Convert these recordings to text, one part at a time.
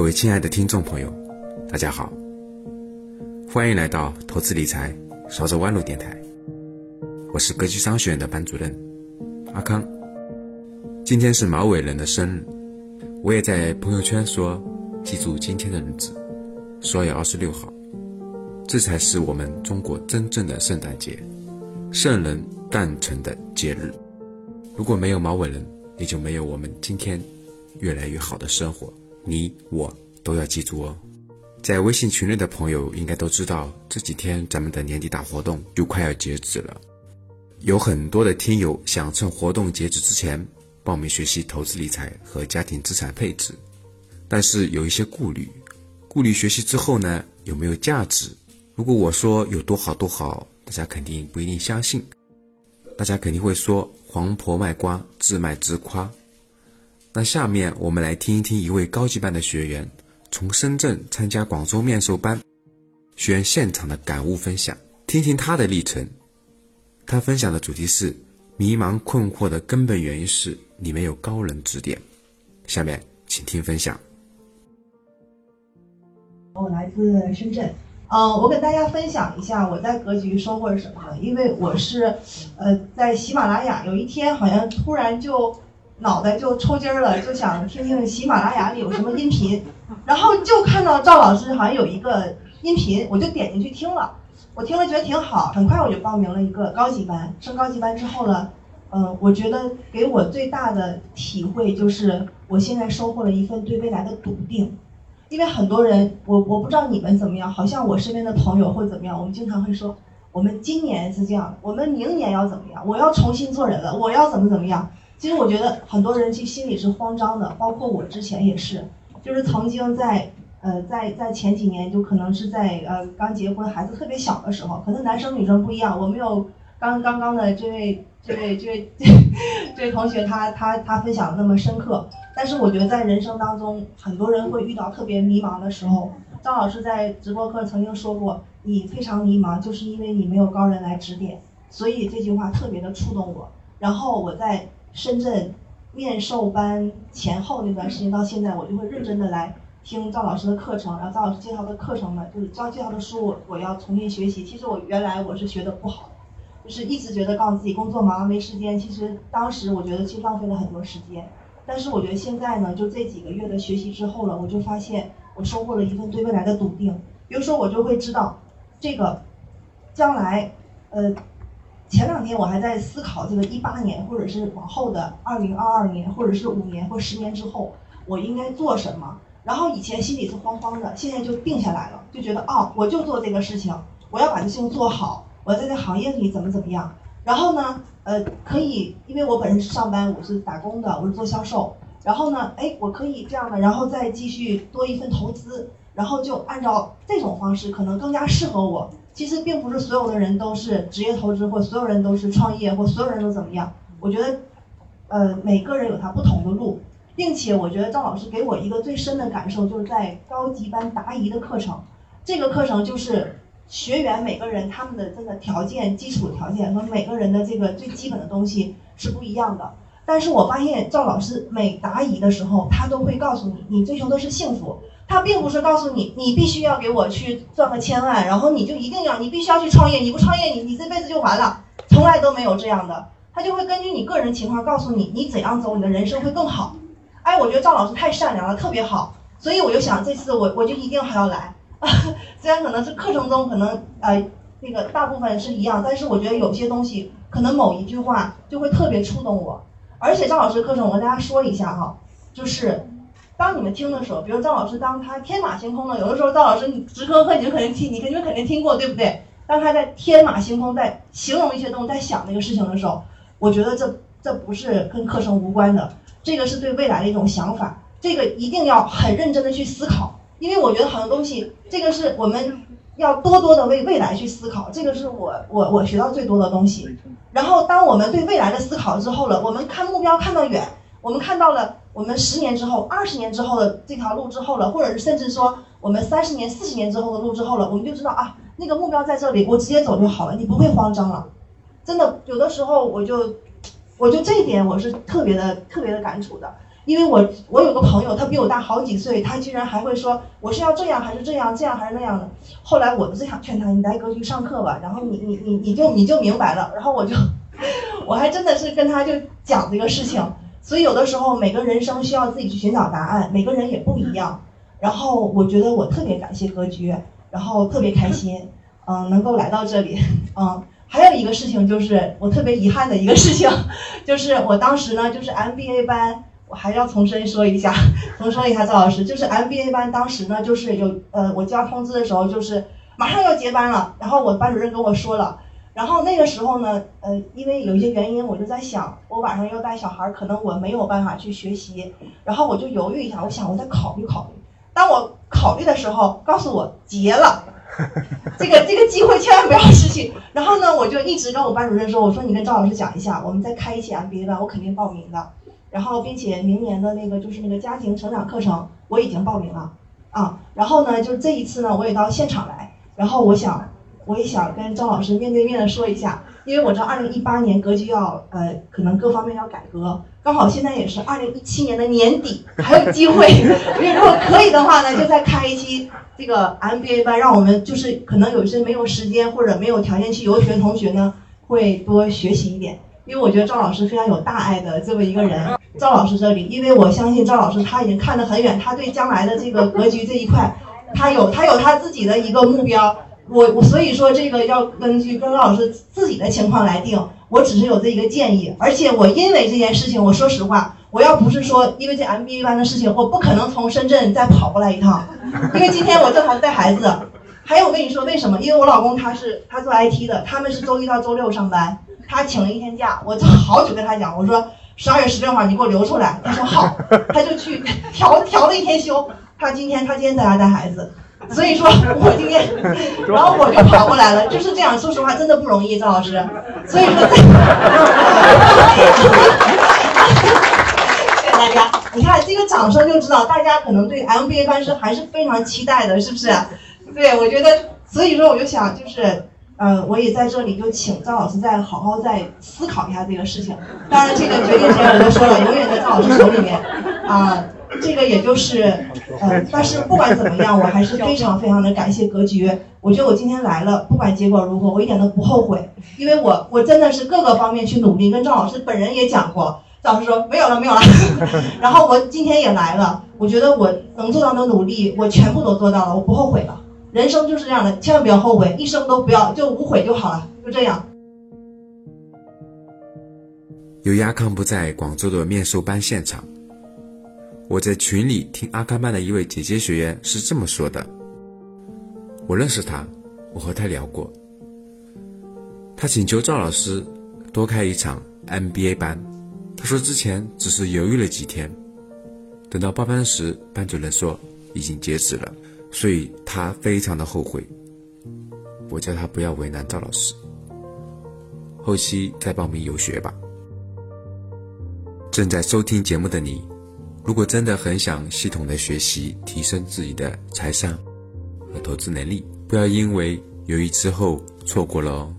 各位亲爱的听众朋友，大家好，欢迎来到投资理财少走弯路电台。我是格局商学院的班主任阿康。今天是毛伟人的生日，我也在朋友圈说，记住今天的日子，十二月二十六号，这才是我们中国真正的圣诞节，圣人诞辰的节日。如果没有毛伟人，也就没有我们今天越来越好的生活。你我都要记住哦。在微信群里的朋友应该都知道，这几天咱们的年底大活动就快要截止了。有很多的听友想趁活动截止之前报名学习投资理财和家庭资产配置，但是有一些顾虑，顾虑学习之后呢有没有价值？如果我说有多好多好，大家肯定不一定相信，大家肯定会说黄婆卖瓜，自卖自夸。那下面我们来听一听一位高级班的学员从深圳参加广州面授班，学员现场的感悟分享，听听他的历程。他分享的主题是：迷茫困惑的根本原因是你没有高人指点。下面请听分享。我来自深圳，嗯，我给大家分享一下我在格局收获是什么？因为我是，呃，在喜马拉雅有一天好像突然就。脑袋就抽筋儿了，就想听听喜马拉雅里有什么音频，然后就看到赵老师好像有一个音频，我就点进去听了。我听了觉得挺好，很快我就报名了一个高级班。升高级班之后呢，嗯，我觉得给我最大的体会就是，我现在收获了一份对未来的笃定。因为很多人，我我不知道你们怎么样，好像我身边的朋友会怎么样，我们经常会说，我们今年是这样，我们明年要怎么样？我要重新做人了，我要怎么怎么样？其实我觉得很多人其实心里是慌张的，包括我之前也是，就是曾经在呃在在前几年，就可能是在呃刚结婚孩子特别小的时候，可能男生女生不一样，我没有刚刚刚的这位这位这位 这位同学他他他分享的那么深刻，但是我觉得在人生当中，很多人会遇到特别迷茫的时候。张老师在直播课曾经说过，你非常迷茫，就是因为你没有高人来指点，所以这句话特别的触动我。然后我在。深圳面授班前后那段时间到现在，我就会认真的来听赵老师的课程，然后赵老师介绍的课程呢，就是赵介绍的书，我我要重新学习。其实我原来我是学的不好，就是一直觉得告诉自己工作忙没时间。其实当时我觉得其实浪费了很多时间，但是我觉得现在呢，就这几个月的学习之后了，我就发现我收获了一份对未来的笃定。比如说我就会知道，这个将来，呃。前两天我还在思考这个一八年，或者是往后的二零二二年，或者是五年或十年之后，我应该做什么？然后以前心里是慌慌的，现在就定下来了，就觉得哦，我就做这个事情，我要把这事情做好，我要在这行业里怎么怎么样。然后呢，呃，可以，因为我本身是上班，我是打工的，我是做销售。然后呢，哎，我可以这样的，然后再继续多一份投资，然后就按照这种方式，可能更加适合我。其实并不是所有的人都是职业投资，或所有人都是创业，或所有人都怎么样。我觉得，呃，每个人有他不同的路，并且我觉得赵老师给我一个最深的感受，就是在高级班答疑的课程，这个课程就是学员每个人他们的这个条件、基础条件和每个人的这个最基本的东西是不一样的。但是我发现赵老师每答疑的时候，他都会告诉你，你追求的是幸福。他并不是告诉你，你必须要给我去赚个千万，然后你就一定要，你必须要去创业，你不创业，你你这辈子就完了，从来都没有这样的。他就会根据你个人情况告诉你，你怎样走，你的人生会更好。哎，我觉得赵老师太善良了，特别好，所以我就想这次我我就一定还要来。虽然可能是课程中可能呃那个大部分是一样，但是我觉得有些东西可能某一句话就会特别触动我。而且赵老师课程我跟大家说一下哈，就是。当你们听的时候，比如张老师当他天马行空的，有的时候张老师你直播课你就肯定听，你肯定肯定听过，对不对？当他在天马行空在形容一些东西，在想那个事情的时候，我觉得这这不是跟课程无关的，这个是对未来的一种想法，这个一定要很认真的去思考，因为我觉得很多东西，这个是我们要多多的为未来去思考，这个是我我我学到最多的东西。然后当我们对未来的思考之后了，我们看目标看到远，我们看到了。我们十年之后、二十年之后的这条路之后了，或者是甚至说我们三十年、四十年之后的路之后了，我们就知道啊，那个目标在这里，我直接走就好了，你不会慌张了。真的，有的时候我就，我就这一点我是特别的、特别的感触的。因为我我有个朋友，他比我大好几岁，他居然还会说我是要这样还是这样，这样还是那样的。后来我就想劝他，你来格局上课吧，然后你你你你就你就明白了。然后我就 我还真的是跟他就讲这个事情。所以有的时候每个人生需要自己去寻找答案，每个人也不一样。然后我觉得我特别感谢格局，然后特别开心，嗯，能够来到这里，嗯。还有一个事情就是我特别遗憾的一个事情，就是我当时呢就是 MBA 班，我还要重申说一下，重申一下赵老师，就是 MBA 班当时呢就是有呃我交通知的时候就是马上要结班了，然后我班主任跟我说了，然后那个时候呢呃因为有一些原因我就在想我晚上要带小孩，可能我没有办法去学习，然后我就犹豫一下，我想我再考虑考虑，当我考虑的时候告诉我结了。这个这个机会千万不要失去。然后呢，我就一直跟我班主任说，我说你跟赵老师讲一下，我们再开一期 MBA 班，我肯定报名的。然后，并且明年的那个就是那个家庭成长课程，我已经报名了啊。然后呢，就是这一次呢，我也到现场来。然后我想，我也想跟赵老师面对面的说一下，因为我知道二零一八年格局要呃，可能各方面要改革。刚好现在也是二零一七年的年底，还有机会。我觉得如果可以的话呢，就再开一期这个 MBA 班，让我们就是可能有一些没有时间或者没有条件去游学的同学呢，会多学习一点。因为我觉得赵老师非常有大爱的这么一个人。赵老师这里，因为我相信赵老师他已经看得很远，他对将来的这个格局这一块，他有他有他自己的一个目标。我我所以说这个要根据跟老师自己的情况来定。我只是有这一个建议，而且我因为这件事情，我说实话，我要不是说因为这 MBA 班的事情，我不可能从深圳再跑过来一趟，因为今天我正好带孩子。还有我跟你说为什么？因为我老公他是他做 IT 的，他们是周一到周六上班，他请了一天假，我就好久跟他讲，我说十二月十六号你给我留出来，他说好，他就去调调了一天休，他今天他今天在家带孩子。所以说，我今天，然后我就跑过来了，就是这样。说实话，真的不容易，赵老师。所以说，谢谢大家。你看这个掌声就知道，大家可能对 MBA 班是还是非常期待的，是不是？对，我觉得，所以说我就想，就是，呃，我也在这里就请赵老师再好好再思考一下这个事情。当然，这个决定权我都说了，永远在赵老师手里面，啊。这个也就是，呃，但是不管怎么样，我还是非常非常的感谢格局。我觉得我今天来了，不管结果如何，我一点都不后悔，因为我我真的是各个方面去努力。跟赵老师本人也讲过，赵老师说没有了没有了，然后我今天也来了，我觉得我能做到的努力，我全部都做到了，我不后悔了。人生就是这样的，千万不要后悔，一生都不要就无悔就好了，就这样。由于阿康不在广州的面授班现场。我在群里听阿卡班的一位姐姐学员是这么说的：“我认识他，我和他聊过。他请求赵老师多开一场 MBA 班。他说之前只是犹豫了几天，等到报班时，班主任说已经截止了，所以他非常的后悔。我叫他不要为难赵老师，后期再报名游学吧。”正在收听节目的你。如果真的很想系统的学习，提升自己的财商和投资能力，不要因为犹豫之后错过了哦。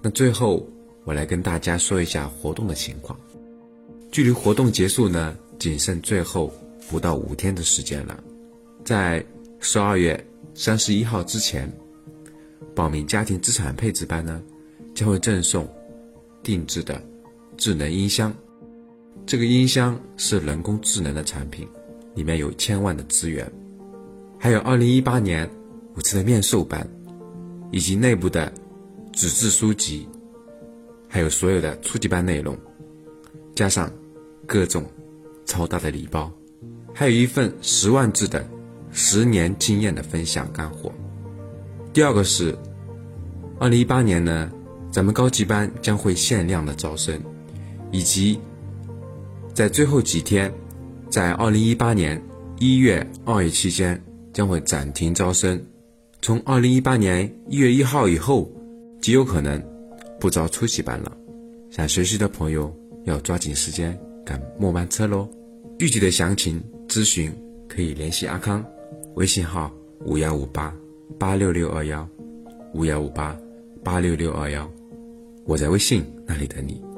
那最后我来跟大家说一下活动的情况。距离活动结束呢，仅剩最后不到五天的时间了。在十二月三十一号之前报名家庭资产配置班呢，将会赠送定制的智能音箱。这个音箱是人工智能的产品，里面有千万的资源，还有二零一八年五次的面授班，以及内部的纸质书籍，还有所有的初级班内容，加上各种超大的礼包，还有一份十万字的十年经验的分享干货。第二个是，二零一八年呢，咱们高级班将会限量的招生，以及。在最后几天，在二零一八年一月、二月期间将会暂停招生。从二零一八年一月一号以后，极有可能不招初级班了。想学习的朋友要抓紧时间赶末班车喽！具体的详情咨询可以联系阿康，微信号五幺五八八六六二幺五幺五八八六六二幺，我在微信那里等你。